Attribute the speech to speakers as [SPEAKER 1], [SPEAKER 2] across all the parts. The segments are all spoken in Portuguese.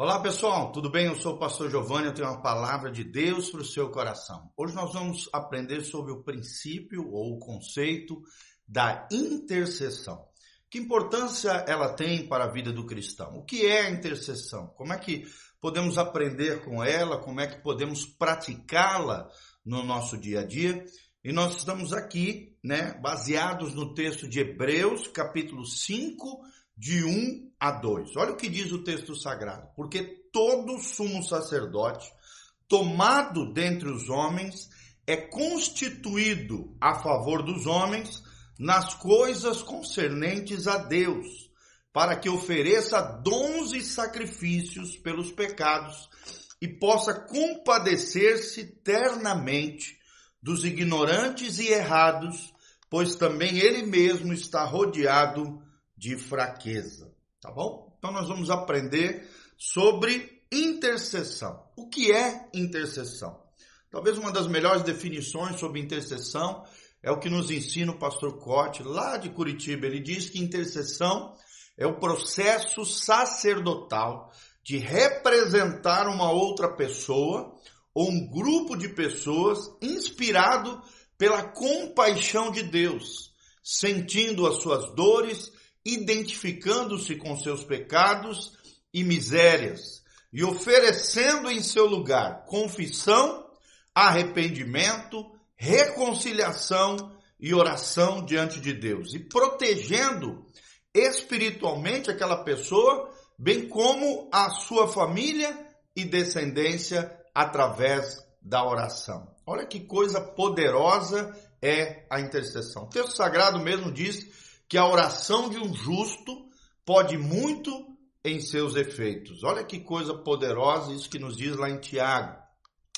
[SPEAKER 1] Olá pessoal, tudo bem? Eu sou o pastor Giovanni, eu tenho uma palavra de Deus para o seu coração. Hoje nós vamos aprender sobre o princípio ou o conceito da intercessão. Que importância ela tem para a vida do cristão? O que é a intercessão? Como é que podemos aprender com ela? Como é que podemos praticá-la no nosso dia a dia? E nós estamos aqui, né, baseados no texto de Hebreus, capítulo 5, de 1 a 2. Olha o que diz o texto sagrado. Porque todo sumo sacerdote, tomado dentre os homens, é constituído a favor dos homens nas coisas concernentes a Deus, para que ofereça dons e sacrifícios pelos pecados e possa compadecer-se ternamente dos ignorantes e errados, pois também ele mesmo está rodeado de fraqueza, tá bom? Então nós vamos aprender sobre intercessão. O que é intercessão? Talvez uma das melhores definições sobre intercessão é o que nos ensina o pastor Cote, lá de Curitiba. Ele diz que intercessão é o processo sacerdotal de representar uma outra pessoa ou um grupo de pessoas inspirado pela compaixão de Deus, sentindo as suas dores identificando-se com seus pecados e misérias e oferecendo em seu lugar confissão, arrependimento, reconciliação e oração diante de Deus e protegendo espiritualmente aquela pessoa, bem como a sua família e descendência através da oração. Olha que coisa poderosa é a intercessão. O texto sagrado mesmo diz que a oração de um justo pode muito em seus efeitos. Olha que coisa poderosa isso que nos diz lá em Tiago.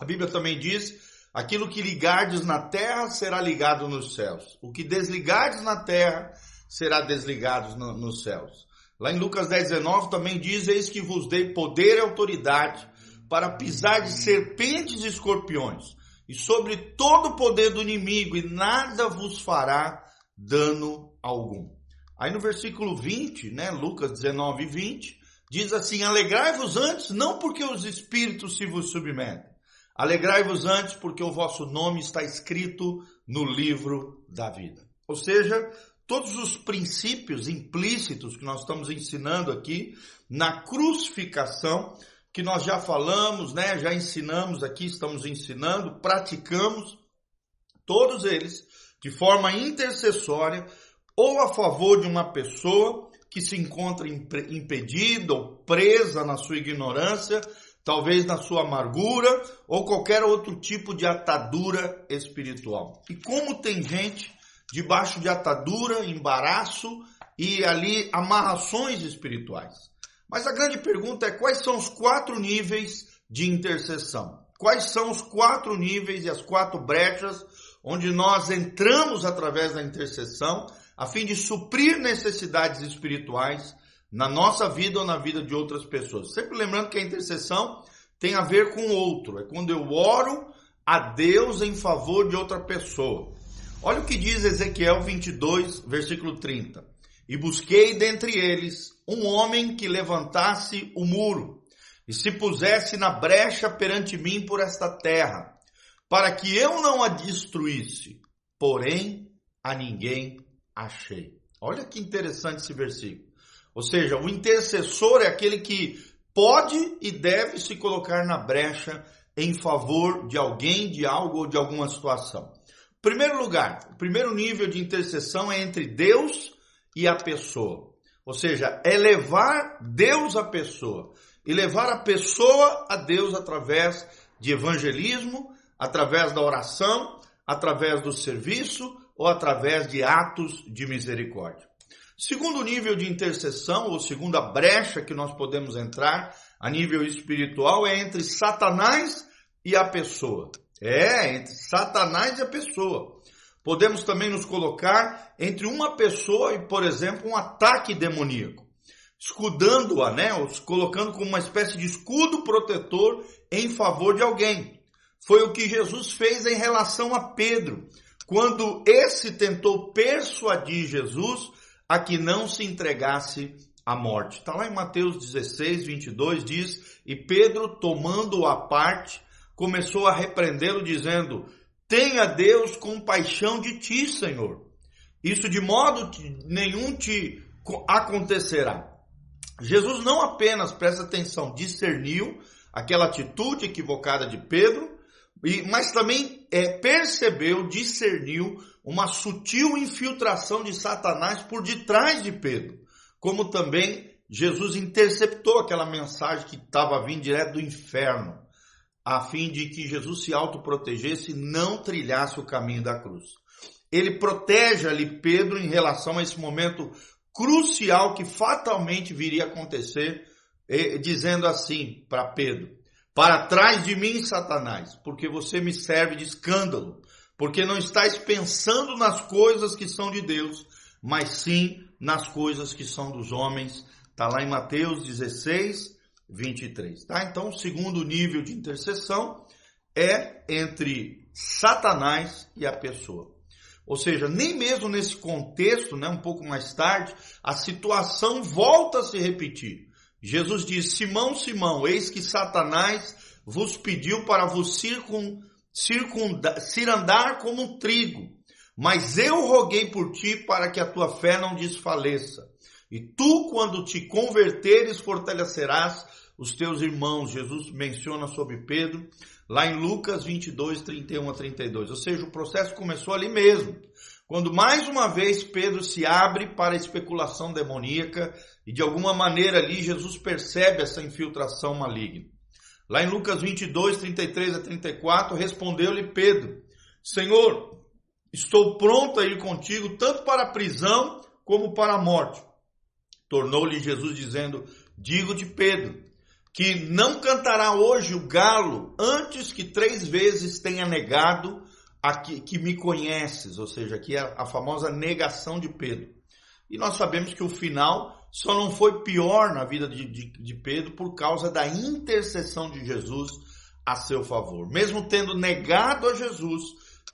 [SPEAKER 1] A Bíblia também diz: aquilo que ligardes na terra será ligado nos céus, o que desligardes na terra será desligado no, nos céus. Lá em Lucas 10, 19 também diz: Eis que vos dei poder e autoridade para pisar de serpentes e escorpiões, e sobre todo o poder do inimigo, e nada vos fará dano algum. Aí no versículo 20, né, Lucas 19, 20, diz assim: Alegrai-vos antes, não porque os espíritos se vos submetem. Alegrai-vos antes, porque o vosso nome está escrito no livro da vida. Ou seja, todos os princípios implícitos que nós estamos ensinando aqui na crucificação, que nós já falamos, né, já ensinamos aqui, estamos ensinando, praticamos, todos eles de forma intercessória ou a favor de uma pessoa que se encontra impedida ou presa na sua ignorância, talvez na sua amargura ou qualquer outro tipo de atadura espiritual. E como tem gente debaixo de atadura, embaraço e ali amarrações espirituais. Mas a grande pergunta é quais são os quatro níveis de intercessão? Quais são os quatro níveis e as quatro brechas onde nós entramos através da intercessão a fim de suprir necessidades espirituais na nossa vida ou na vida de outras pessoas. Sempre lembrando que a intercessão tem a ver com o outro, é quando eu oro a Deus em favor de outra pessoa. Olha o que diz Ezequiel 22, versículo 30. E busquei dentre eles um homem que levantasse o muro e se pusesse na brecha perante mim por esta terra para que eu não a destruísse, porém a ninguém achei. Olha que interessante esse versículo. Ou seja, o intercessor é aquele que pode e deve se colocar na brecha em favor de alguém, de algo ou de alguma situação. Primeiro lugar, o primeiro nível de intercessão é entre Deus e a pessoa. Ou seja, é levar Deus à pessoa e levar a pessoa a Deus através de evangelismo, através da oração, através do serviço ou através de atos de misericórdia. Segundo nível de intercessão, ou segunda brecha que nós podemos entrar a nível espiritual, é entre Satanás e a pessoa. É, entre Satanás e a pessoa. Podemos também nos colocar entre uma pessoa e, por exemplo, um ataque demoníaco, escudando-a, né, os colocando como uma espécie de escudo protetor em favor de alguém. Foi o que Jesus fez em relação a Pedro, quando esse tentou persuadir Jesus a que não se entregasse a morte. Está lá em Mateus 16, 22, diz: E Pedro, tomando-o à parte, começou a repreendê-lo, dizendo: Tenha Deus compaixão de ti, Senhor. Isso de modo nenhum te acontecerá. Jesus não apenas, presta atenção, discerniu aquela atitude equivocada de Pedro, mas também é, percebeu, discerniu uma sutil infiltração de Satanás por detrás de Pedro, como também Jesus interceptou aquela mensagem que estava vindo direto do inferno, a fim de que Jesus se autoprotegesse e não trilhasse o caminho da cruz. Ele protege ali Pedro em relação a esse momento crucial que fatalmente viria a acontecer, dizendo assim para Pedro: Para trás de mim, Satanás, porque você me serve de escândalo, porque não estás pensando nas coisas que são de Deus, mas sim nas coisas que são dos homens. Está lá em Mateus 16, 23. Tá? Então, o segundo nível de intercessão é entre Satanás e a pessoa. Ou seja, nem mesmo nesse contexto, né, um pouco mais tarde, a situação volta a se repetir. Jesus diz: Simão, Simão, eis que Satanás vos pediu para vos circun, circunda, cirandar como trigo, mas eu roguei por ti para que a tua fé não desfaleça. E tu, quando te converteres, fortalecerás os teus irmãos. Jesus menciona sobre Pedro lá em Lucas 22, 31 a 32. Ou seja, o processo começou ali mesmo. Quando mais uma vez Pedro se abre para a especulação demoníaca e de alguma maneira ali Jesus percebe essa infiltração maligna. Lá em Lucas 22, 33 a 34, respondeu-lhe Pedro: Senhor, estou pronto a ir contigo tanto para a prisão como para a morte. Tornou-lhe Jesus dizendo: Digo-te, Pedro, que não cantará hoje o galo antes que três vezes tenha negado a que, que me conheces, ou seja, aqui é a famosa negação de Pedro. E nós sabemos que o final só não foi pior na vida de, de, de Pedro por causa da intercessão de Jesus a seu favor. Mesmo tendo negado a Jesus,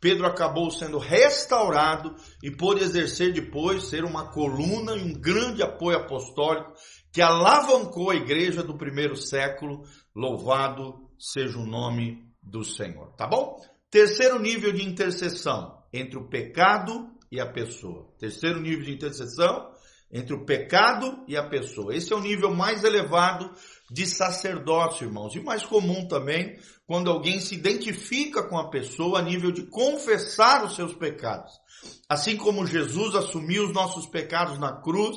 [SPEAKER 1] Pedro acabou sendo restaurado e pôde exercer depois ser uma coluna e um grande apoio apostólico que alavancou a igreja do primeiro século. Louvado seja o nome do Senhor. Tá bom? Terceiro nível de intercessão entre o pecado e a pessoa. Terceiro nível de intercessão entre o pecado e a pessoa. Esse é o nível mais elevado de sacerdócio, irmãos, e mais comum também quando alguém se identifica com a pessoa a nível de confessar os seus pecados. Assim como Jesus assumiu os nossos pecados na cruz,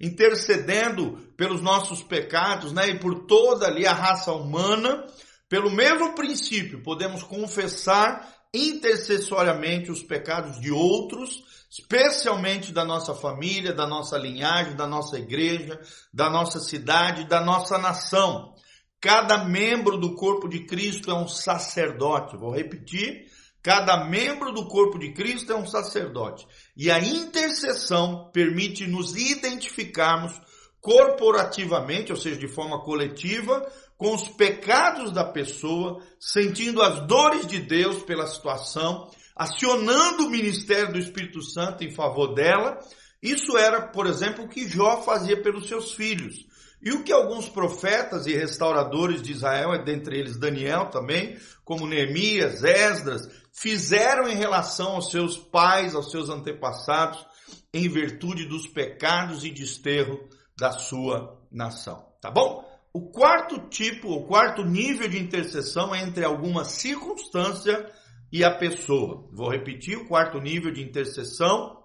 [SPEAKER 1] intercedendo pelos nossos pecados, né, e por toda ali a raça humana, pelo mesmo princípio, podemos confessar intercessoriamente os pecados de outros, especialmente da nossa família, da nossa linhagem, da nossa igreja, da nossa cidade, da nossa nação. Cada membro do corpo de Cristo é um sacerdote. Vou repetir. Cada membro do corpo de Cristo é um sacerdote. E a intercessão permite nos identificarmos corporativamente, ou seja, de forma coletiva, com os pecados da pessoa, sentindo as dores de Deus pela situação, acionando o ministério do Espírito Santo em favor dela. Isso era, por exemplo, o que Jó fazia pelos seus filhos. E o que alguns profetas e restauradores de Israel, dentre eles Daniel também, como Neemias, Esdras, fizeram em relação aos seus pais, aos seus antepassados, em virtude dos pecados e desterro da sua nação. Tá bom? O quarto tipo, o quarto nível de intercessão é entre alguma circunstância e a pessoa. Vou repetir, o quarto nível de intercessão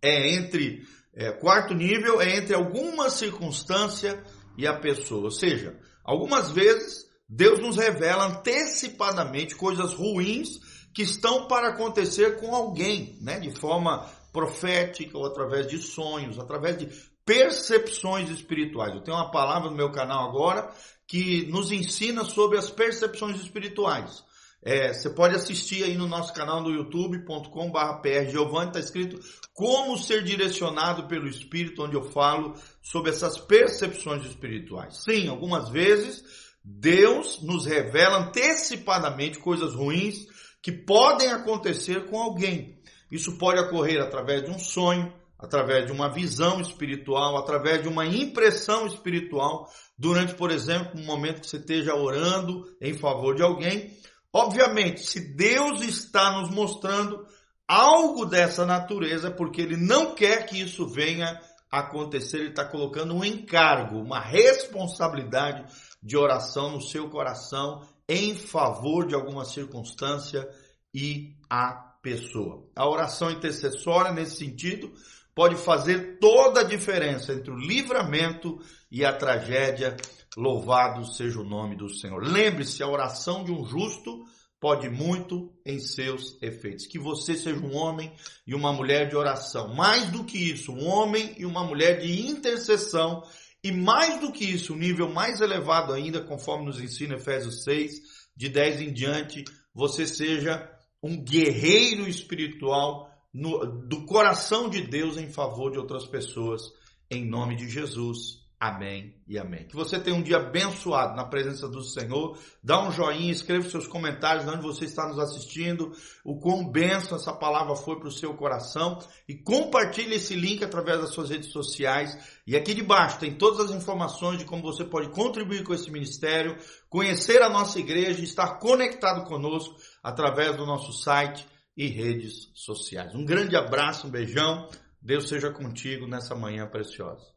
[SPEAKER 1] é entre é, quarto nível é entre alguma circunstância e a pessoa. Ou seja, algumas vezes Deus nos revela antecipadamente coisas ruins que estão para acontecer com alguém, né? De forma profética ou através de sonhos, através de percepções espirituais. Eu tenho uma palavra no meu canal agora que nos ensina sobre as percepções espirituais. É, você pode assistir aí no nosso canal no youtube.com.br prgiovanni, está escrito como ser direcionado pelo Espírito, onde eu falo sobre essas percepções espirituais. Sim, algumas vezes Deus nos revela antecipadamente coisas ruins que podem acontecer com alguém. Isso pode ocorrer através de um sonho, através de uma visão espiritual, através de uma impressão espiritual, durante, por exemplo, um momento que você esteja orando em favor de alguém. Obviamente, se Deus está nos mostrando algo dessa natureza, porque Ele não quer que isso venha acontecer, Ele está colocando um encargo, uma responsabilidade de oração no seu coração em favor de alguma circunstância e a pessoa. A oração intercessória, nesse sentido, pode fazer toda a diferença entre o livramento e a tragédia. Louvado seja o nome do Senhor. Lembre-se, a oração de um justo pode muito em seus efeitos. Que você seja um homem e uma mulher de oração. Mais do que isso, um homem e uma mulher de intercessão. E mais do que isso, um nível mais elevado ainda, conforme nos ensina Efésios 6, de 10 em diante, você seja um guerreiro espiritual no, do coração de Deus em favor de outras pessoas, em nome de Jesus. Amém e amém. Que você tenha um dia abençoado na presença do Senhor. Dá um joinha, escreva seus comentários onde você está nos assistindo, o quão benção essa palavra foi para o seu coração e compartilhe esse link através das suas redes sociais. E aqui debaixo tem todas as informações de como você pode contribuir com esse ministério, conhecer a nossa igreja e estar conectado conosco através do nosso site e redes sociais. Um grande abraço, um beijão. Deus seja contigo nessa manhã preciosa.